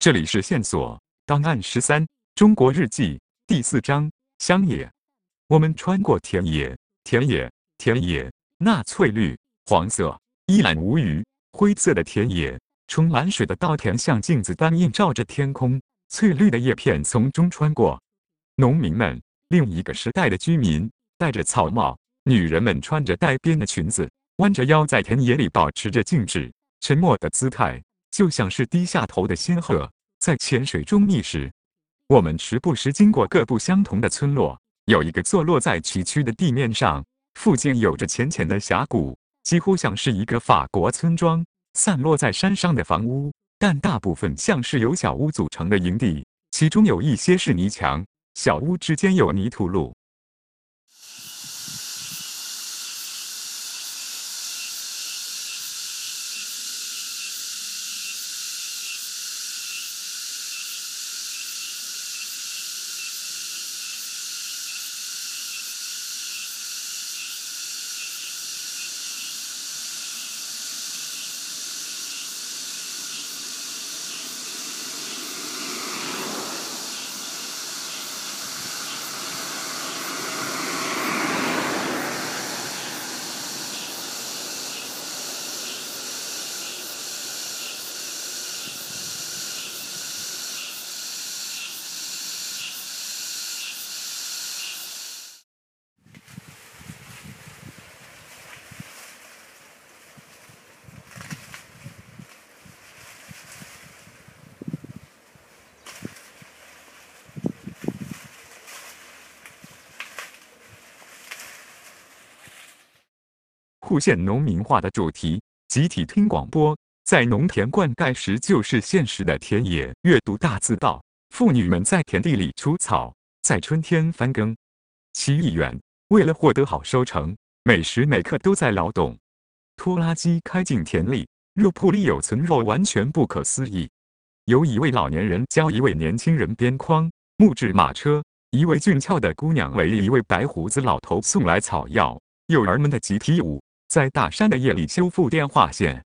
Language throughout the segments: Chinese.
这里是线索档案十三，中国日记第四章乡野。我们穿过田野，田野，田野，那翠绿、黄色、一览无余、灰色的田野，冲蓝水的稻田像镜子般映照着天空，翠绿的叶片从中穿过。农民们，另一个时代的居民，戴着草帽；女人们穿着带边的裙子，弯着腰在田野里保持着静止、沉默的姿态。就像是低下头的仙鹤在浅水中觅食。我们时不时经过各不相同的村落，有一个坐落在崎岖的地面上，附近有着浅浅的峡谷，几乎像是一个法国村庄。散落在山上的房屋，但大部分像是由小屋组成的营地，其中有一些是泥墙，小屋之间有泥土路。户县农民化的主题，集体听广播，在农田灌溉时就是现实的田野阅读大字报。妇女们在田地里除草，在春天翻耕。其意远，为了获得好收成，每时每刻都在劳动。拖拉机开进田里，肉铺里有存肉，完全不可思议。有一位老年人教一位年轻人编筐，木质马车，一位俊俏的姑娘为一位白胡子老头送来草药。幼儿们的集体舞。在大山的夜里修复电话线。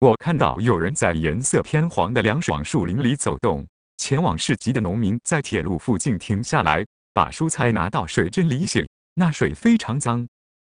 我看到有人在颜色偏黄的凉爽树林里走动。前往市集的农民在铁路附近停下来，把蔬菜拿到水针里洗。那水非常脏。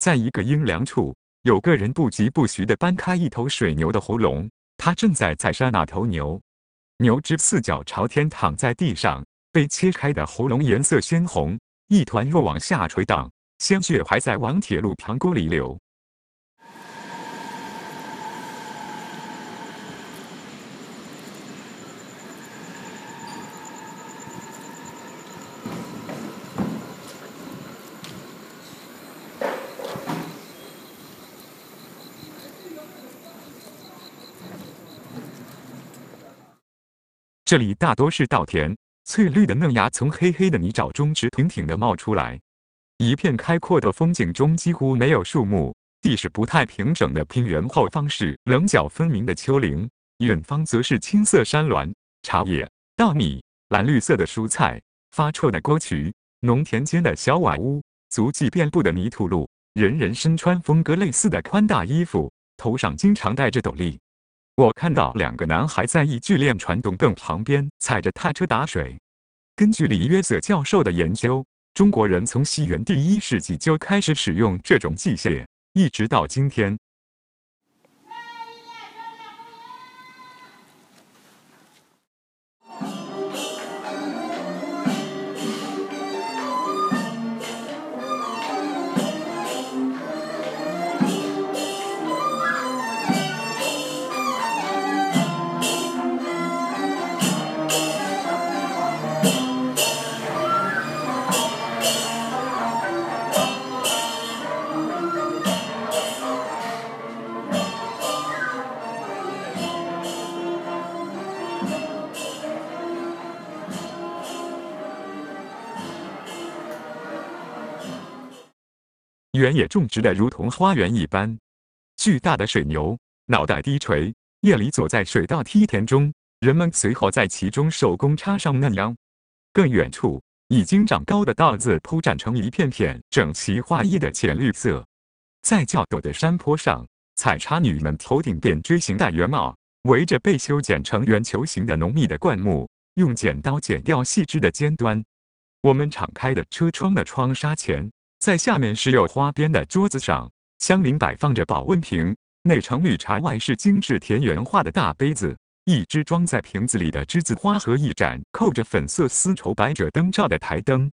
在一个阴凉处，有个人不疾不徐地搬开一头水牛的喉咙，他正在宰杀那头牛。牛只四脚朝天躺在地上，被切开的喉咙颜色鲜红，一团肉往下垂荡，鲜血还在往铁路旁沟里流。这里大多是稻田，翠绿的嫩芽从黑黑的泥沼中直挺挺地冒出来。一片开阔的风景中几乎没有树木，地势不太平整的平原，后方是棱角分明的丘陵，远方则是青色山峦、茶叶、稻米、蓝绿色的蔬菜、发臭的沟渠、农田间的小瓦屋、足迹遍布的泥土路，人人身穿风格类似的宽大衣服，头上经常戴着斗笠。我看到两个男孩在一聚练传动凳旁边踩着踏车打水。根据李约瑟教授的研究，中国人从西元第一世纪就开始使用这种器械，一直到今天。原野种植的如同花园一般，巨大的水牛脑袋低垂，夜里走在水稻梯田中，人们随后在其中手工插上嫩秧。更远处，已经长高的稻子铺展成一片片整齐划一的浅绿色。在较陡的山坡上，采茶女们头顶点锥形大圆帽，围着被修剪成圆球形的浓密的灌木，用剪刀剪掉细枝的尖端。我们敞开的车窗的窗纱前。在下面是有花边的桌子上，相邻摆放着保温瓶，内盛绿茶，外是精致田园画的大杯子，一只装在瓶子里的栀子花和一盏扣着粉色丝绸百褶灯罩的台灯。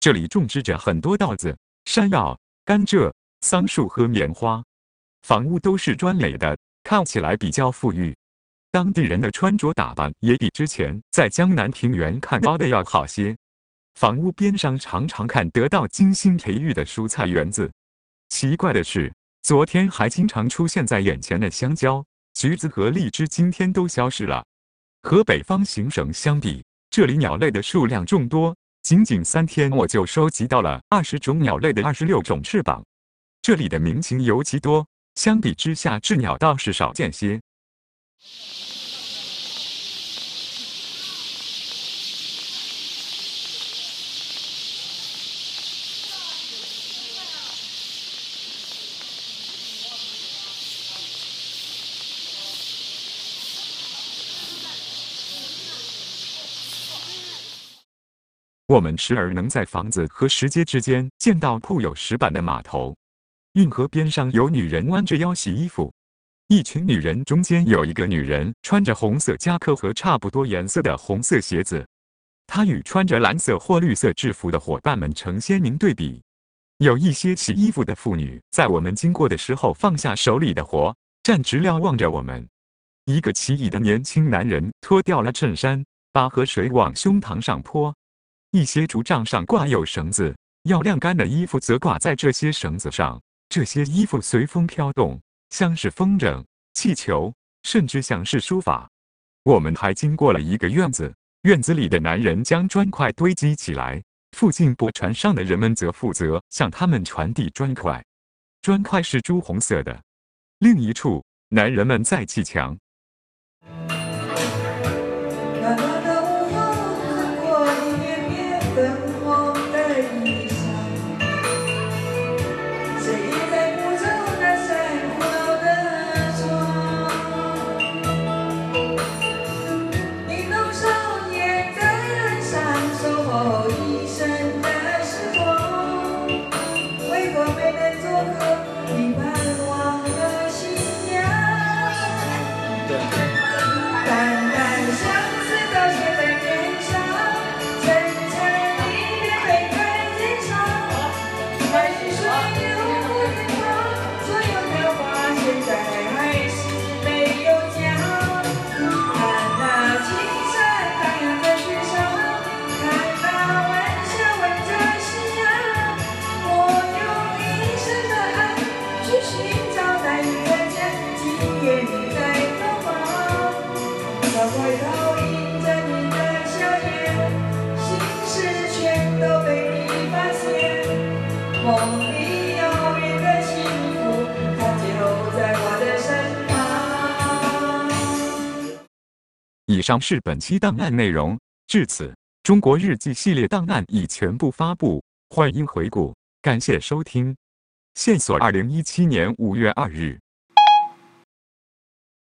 这里种植着很多稻子、山药、甘蔗、桑树和棉花，房屋都是砖垒的，看起来比较富裕。当地人的穿着打扮也比之前在江南平原看到的要好些。房屋边上常常看得到精心培育的蔬菜园子。奇怪的是，昨天还经常出现在眼前的香蕉、橘子和荔枝，今天都消失了。和北方行省相比，这里鸟类的数量众多。仅仅三天，我就收集到了二十种鸟类的二十六种翅膀。这里的鸣禽尤其多，相比之下，鸷鸟倒是少见些。我们时而能在房子和石阶之间见到铺有石板的码头，运河边上有女人弯着腰洗衣服，一群女人中间有一个女人穿着红色夹克和差不多颜色的红色鞋子，她与穿着蓝色或绿色制服的伙伴们成鲜明对比。有一些洗衣服的妇女在我们经过的时候放下手里的活，站直瞭望着我们。一个奇异的年轻男人脱掉了衬衫，把河水往胸膛上泼。一些竹杖上挂有绳子，要晾干的衣服则挂在这些绳子上。这些衣服随风飘动，像是风筝、气球，甚至像是书法。我们还经过了一个院子，院子里的男人将砖块堆积起来，附近驳船上的人们则负责向他们传递砖块。砖块是朱红色的。另一处，男人们在砌墙。上是本期档案内容。至此，中国日记系列档案已全部发布，欢迎回顾，感谢收听。线索：二零一七年五月二日。